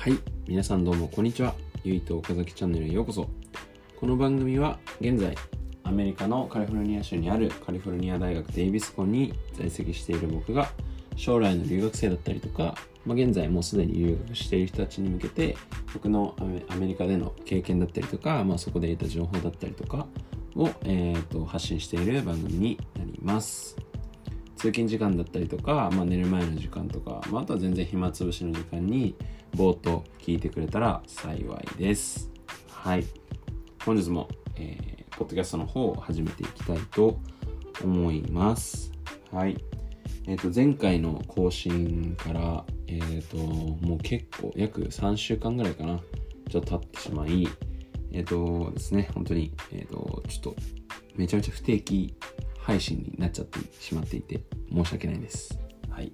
はい皆さんどうもこんにちは。ゆいと岡崎チャンネルへようこそ。この番組は現在アメリカのカリフォルニア州にあるカリフォルニア大学デイビスコンに在籍している僕が将来の留学生だったりとか、まあ、現在もうすでに留学している人たちに向けて僕のアメリカでの経験だったりとか、まあ、そこで得た情報だったりとかを、えー、と発信している番組になります。通勤時間だったりとか、まあ、寝る前の時間とか、まあ、あとは全然暇つぶしの時間にぼーっと聞いてくれたら幸いですはい本日も、えー、ポッドキャストの方を始めていきたいと思いますはいえっ、ー、と前回の更新からえっ、ー、ともう結構約3週間ぐらいかなちょっと経ってしまいえっ、とですね本当にえっ、とちょっとめちゃめちゃ不定期配信になっちゃってしまっていて申し訳ないです。はい。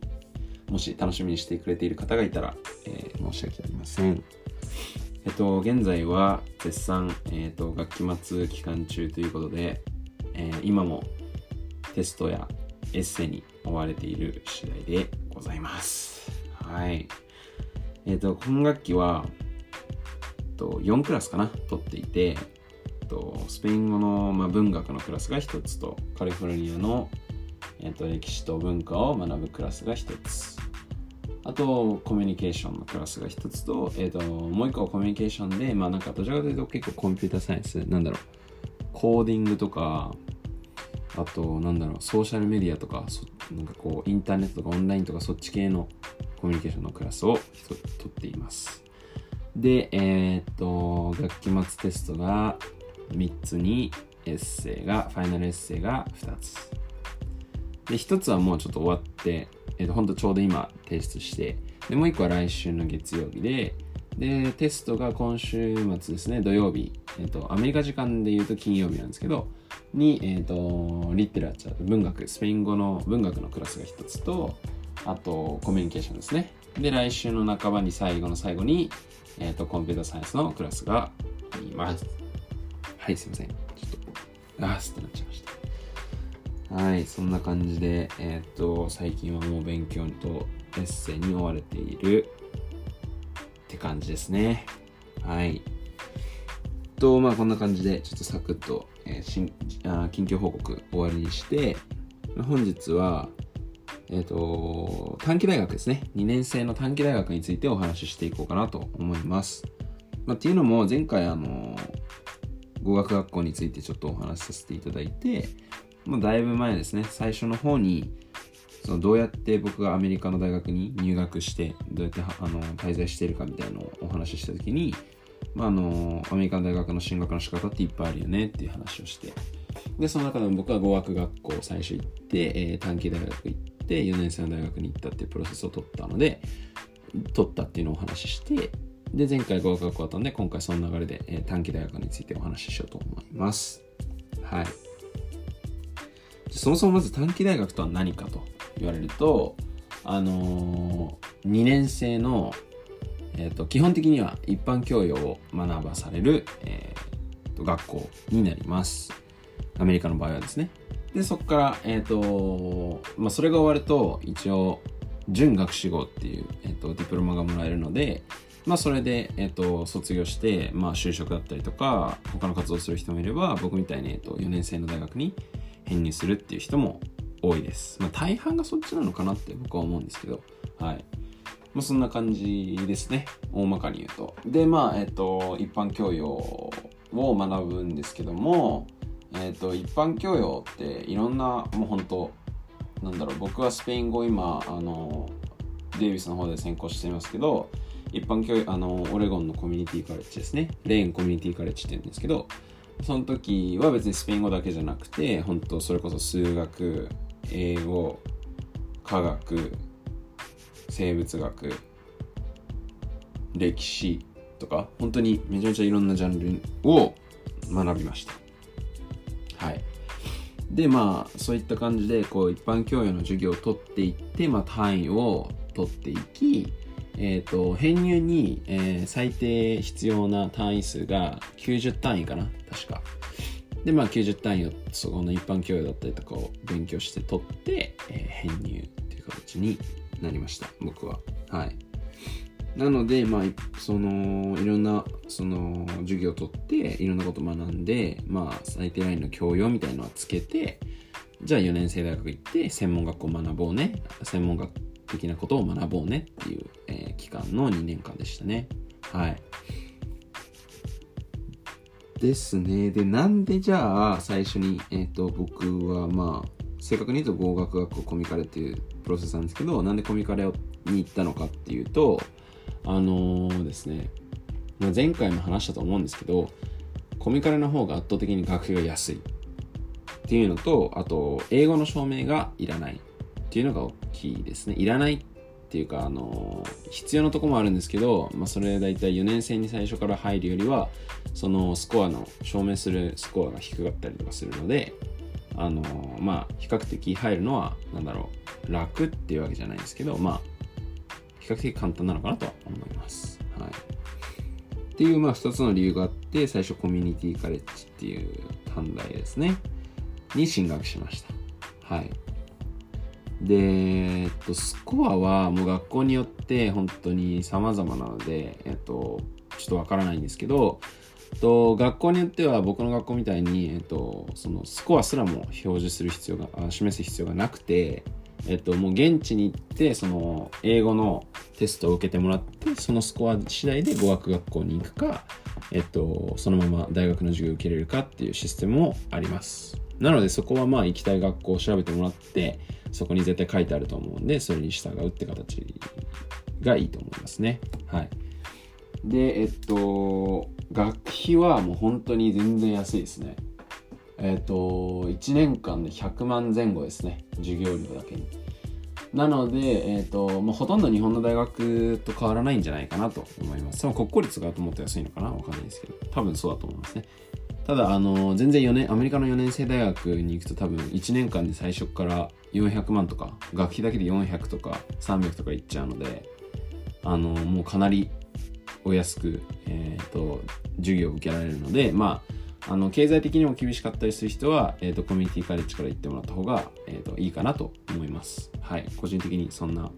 もし楽しみにしてくれている方がいたら、えー、申し訳ありません。えっと、現在は絶賛、えっと、学期末期間中ということで、えー、今もテストやエッセイに追われている次第でございます。はい。えっと、今学期は、えっと、4クラスかな、取っていて、と、スペイン語の、まあ、文学のクラスが1つと、カリフォルニアの、えっと、歴史と文化を学ぶクラスが1つ。あと、コミュニケーションのクラスが1つと、えっと、もう1個はコミュニケーションで、まあなんかどちらかというと結構コンピューターサイエンス、なんだろう、コーディングとか、あと、なんだろう、ソーシャルメディアとか、なんかこう、インターネットとかオンラインとかそっち系のコミュニケーションのクラスを取っています。で、えー、と、学期末テストが3つにエッセイが、ファイナルエッセイが2つ。で、1つはもうちょっと終わって、えっ、ー、と、ほんとちょうど今提出して、で、もう1個は来週の月曜日で、で、テストが今週末ですね、土曜日、えっ、ー、と、アメリカ時間で言うと金曜日なんですけど、に、えっ、ー、と、リテラチャー、文学、スペイン語の文学のクラスが1つと、あと、コミュニケーションですね。で、来週の半ばに最後の最後に、えっ、と、コンピューターサイエンスのクラスがあります。はい、すいません。ちょっと、あーすってなっちゃいました。はい、そんな感じで、えー、っと、最近はもう勉強とエッセイに追われているって感じですね。はい。と、まあこんな感じで、ちょっとサクッと、えー、しんあ近況報告終わりにして、本日は、えっ、ー、と、短期大学ですね。2年生の短期大学についてお話ししていこうかなと思います。まあ、っていうのも、前回、あの、語学学校についてちょっとお話しさせていただいて、もうだいぶ前ですね、最初の方に、そのどうやって僕がアメリカの大学に入学して、どうやってあの滞在しているかみたいなのをお話ししたときに、まあ、あの、アメリカの大学の進学の仕方っていっぱいあるよねっていう話をして、で、その中でも僕は語学学校最初行って、えー、短期大学行って、4年生の大学に行ったっていうプロセスを取ったので、取ったっていうのをお話しして、で、前回合格が終わったんで、今回その流れで、えー、短期大学についてお話ししようと思います。はい。そもそもまず短期大学とは何かと言われると、あのー、2年生の、えーと、基本的には一般教養を学ばされる、えーと、学校になります。アメリカの場合はですね。で、そこから、えっ、ー、と、まあ、それが終わると、一応、準学士号っていう、えっ、ー、と、ディプロマがもらえるので、まあ、それで、えっと、卒業して、まあ、就職だったりとか、他の活動する人もいれば、僕みたいに、えっと、4年生の大学に編入するっていう人も多いです。まあ、大半がそっちなのかなって僕は思うんですけど、はい。まあ、そんな感じですね。大まかに言うと。で、まあ、えっと、一般教養を学ぶんですけども、えっと、一般教養っていろんな、もう本当なんだろう、僕はスペイン語今、あの、デイビスの方で専攻していますけど、一般教育、あの、オレゴンのコミュニティカレッジですね。レーンコミュニティカレッジって言うんですけど、その時は別にスペイン語だけじゃなくて、本当それこそ数学、英語、科学、生物学、歴史とか、本当にめちゃめちゃいろんなジャンルを学びました。はい。で、まあ、そういった感じで、こう、一般教養の授業を取っていって、まあ、単位を取っていき、えっ、ー、と、編入に、えー、最低必要な単位数が90単位かな確か。で、まあ90単位をそこの一般教養だったりとかを勉強して取って、えー、編入っていう形になりました。僕は。はい。なので、まあ、その、いろんな、その、授業を取って、いろんなこと学んで、まあ、最低ラインの教養みたいのはつけて、じゃあ4年生大学行って、専門学校学ぼうね。専門学校的なことを学ぼうねっていう、えー、期間の2年間でしたね。はい。ですね。で、なんでじゃあ、最初に、えっ、ー、と、僕は、まあ、正確に言うと合学学校コミカレっていうプロセスなんですけど、なんでコミカレに行ったのかっていうと、あのー、ですね、まあ、前回も話したと思うんですけど、コミカレの方が圧倒的に学費が安いっていうのと、あと、英語の証明がいらないっていうのが大きいですね。いらないっていうか、あの、必要なとこもあるんですけど、まあ、それ大体4年生に最初から入るよりは、そのスコアの証明するスコアが低かったりとかするので、あの、まあ、比較的入るのは、なんだろう、楽っていうわけじゃないですけど、まあ、比較的簡単なのかなとは思います。はい。っていう、まあ、二つの理由があって、最初コミュニティカレッジっていう短大ですね、に進学しました。はい。で、えっと、スコアはもう学校によって本当に様々なので、えっと、ちょっとわからないんですけど、と学校によっては僕の学校みたいに、えっと、そのスコアすらも表示する必要が示す必要がなくて、えっと、もう現地に行ってその英語のテストを受けてもらってそのスコア次第で語学学校に行くか、えっと、そのまま大学の授業を受けれるかっていうシステムもあります。なのでそこはまあ行きたい学校を調べてもらってそこに絶対書いてあると思うんでそれに従うって形がいいと思いますねはいでえっと学費はもう本当に全然安いですねえっ、と、1年間で100万前後ですね。授業料だけに。なので、えっ、ー、と、まあ、ほとんど日本の大学と変わらないんじゃないかなと思います。多分国公立がもっと安いのかなわかんないですけど。多分そうだと思いますね。ただ、あの、全然4年、アメリカの4年生大学に行くと多分1年間で最初から400万とか、学費だけで400とか300とかいっちゃうので、あの、もうかなりお安く、え、ー、と、授業を受けられるので、まあ、あの経済的にも厳しかったりする人は、えーと、コミュニティカレッジから行ってもらった方が、えーと、いいかなと思います。はい。個人的にそんな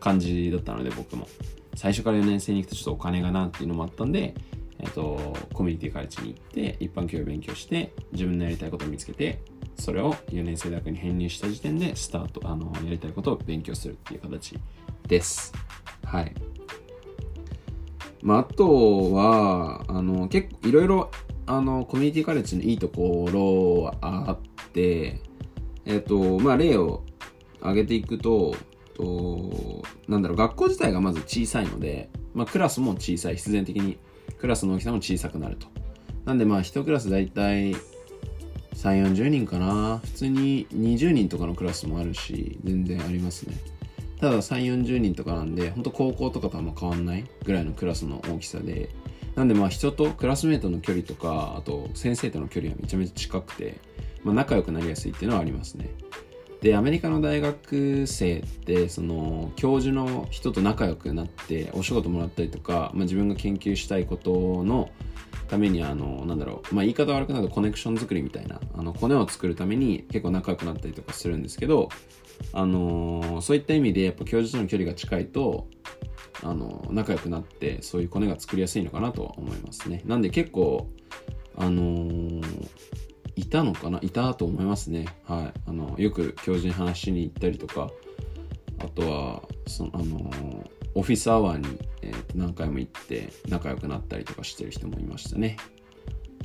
感じだったので僕も。最初から4年生に行くとちょっとお金がなっていうのもあったんで、えっ、と、コミュニティカレッジに行って、一般教養勉強して、自分のやりたいことを見つけて、それを4年生大学に編入した時点で、スタート、あの、やりたいことを勉強するっていう形です。はい。まあ、あとは、あの、結構いろいろあの、コミュニティカレッジのいいところはあって、えっ、と、まあ、例を挙げていくと、と、なんだろう、学校自体がまず小さいので、まあ、クラスも小さい、必然的にクラスの大きさも小さくなると。なんで、まあ、一クラスだいたい3、40人かな。普通に20人とかのクラスもあるし、全然ありますね。ただ3、40人とかなんで、本当高校とかとあんま変わんないぐらいのクラスの大きさで、なんでまあ人とクラスメートの距離とかあと先生との距離はめちゃめちゃ近くて、まあ、仲良くなりやすいっていうのはありますねでアメリカの大学生ってその教授の人と仲良くなってお仕事もらったりとか、まあ、自分が研究したいことのためにあのなんだろう、まあ、言い方悪くなるとコネクション作りみたいなあのコネを作るために結構仲良くなったりとかするんですけどあのそういった意味でやっぱ教授との距離が近いとあの仲良くなってそういうコネが作りやすいのかなとは思いますね。なんで結構あのー、いたのかな？いたと思いますね。はい。あのよく教授に話しに行ったりとかあとはそのあの、オフィスアワーに、えー、と何回も行って仲良くなったりとかしてる人もいましたね。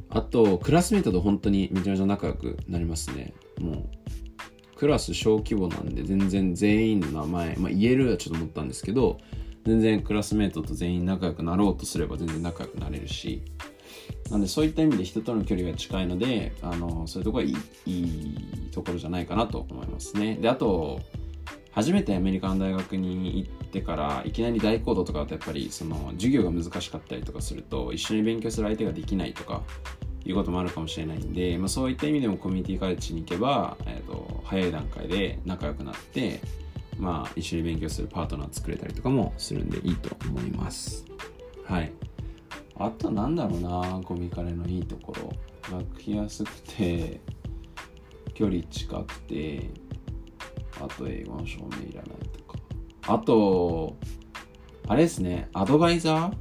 あとクラスメートと本当にめちゃめちゃ仲良くなりますね。もうクラス小規模なんで全然全員の名前、まあ、言えるはちょっと思ったんですけど全然クラスメートと全員仲良くなろうとすれば全然仲良くなれるしなんでそういった意味で人との距離が近いのであのそういうとこはいいいいところじゃないかなと思いますねであと初めてアメリカの大学に行ってからいきなり大行動とかだとやっぱりその授業が難しかったりとかすると一緒に勉強する相手ができないとかいうこともあるかもしれないんで、まあ、そういった意味でもコミュニティカレッジに行けば、えーと早い段階で仲良くなってまあ、一緒に勉強するパートナー作れたりとかもするんでいいと思います。はい。あとなんだろうな、コミカレのいいところ。学費安くて、距離近くて、あと英語の証明いらないとか。あと、あれですね、アドバイザー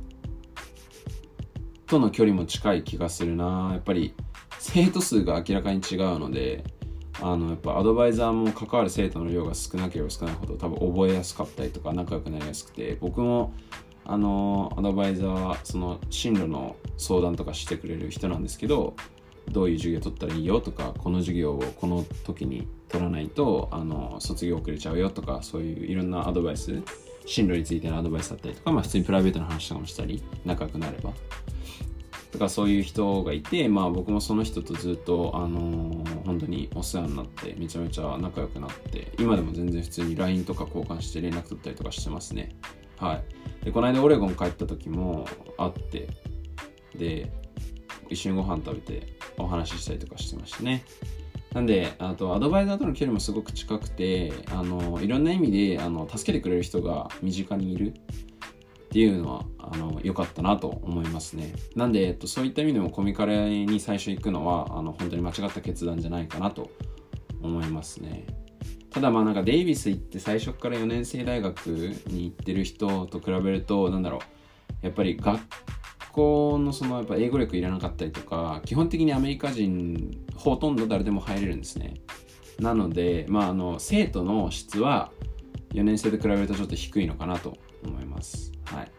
との距離も近い気がするな。やっぱり生徒数が明らかに違うので、あのやっぱアドバイザーも関わる生徒の量が少なければ少ないほど多分覚えやすかったりとか仲良くなりやすくて僕もあのアドバイザーはその進路の相談とかしてくれる人なんですけどどういう授業取ったらいいよとかこの授業をこの時に取らないとあの卒業遅れちゃうよとかそういういろんなアドバイス進路についてのアドバイスだったりとか、まあ、普通にプライベートの話とかもしたり仲良くなれば。とかそういう人がいて、まあ、僕もその人とずっと、あのー、本当にお世話になってめちゃめちゃ仲良くなって今でも全然普通に LINE とか交換して連絡取ったりとかしてますね。はい。でこの間オレゴン帰った時も会ってで一緒にご飯食べてお話ししたりとかしてましたねなんで、あと、アドバイザーとの距離もすごく近くて、あの、いろんな意味で、あの、助けてくれる人が身近にいるっていうのは、あの、良かったなと思いますね。なんで、えっと、そういった意味でもコミカレに最初行くのは、あの、本当に間違った決断じゃないかなと思いますね。ただまあなんかデイビス行って最初から4年生大学に行ってる人と比べると、なんだろう、やっぱり学校のそのやっぱ英語力いらなかったりとか、基本的にアメリカ人ほとんど誰でも入れるんですね。なので、まああの、生徒の質は4年生と比べるとちょっと低いのかなと思います。はい。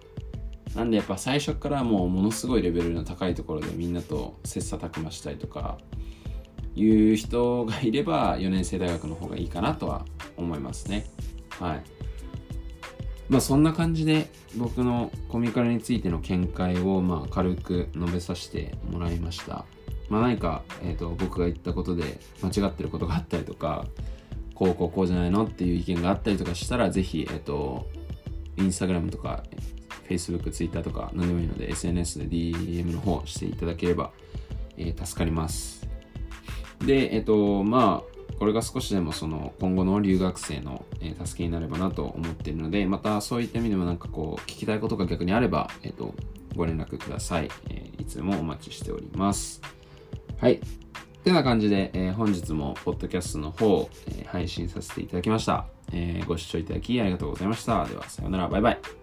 なんでやっぱ最初からもうものすごいレベルの高いところでみんなと切磋琢磨したりとかいう人がいれば4年生大学の方がいいかなとは思いますね。はい。まあそんな感じで僕のコミカルについての見解をまあ軽く述べさせてもらいました。まあ何か、えーと、僕が言ったことで間違ってることがあったりとか、こうこうこうじゃないのっていう意見があったりとかしたら、ぜひ、えっ、ー、と、インスタグラムとか、Facebook、Twitter とか何でもいいので SNS で DM の方していただければ、えー、助かります。で、えっ、と、まあ、これが少しでもその今後の留学生の、助けになればなと思っているので、またそういった意味でもなんかこう聞きたいことが逆にあれば、えっ、と、ご連絡ください、えいつもお待ちしております。はい。てな感じで、えー、本日もポッドキャストの方、えー、配信させていただきました、えー、ご視聴いただきありがとうございました。では、さようなら。バイバイ。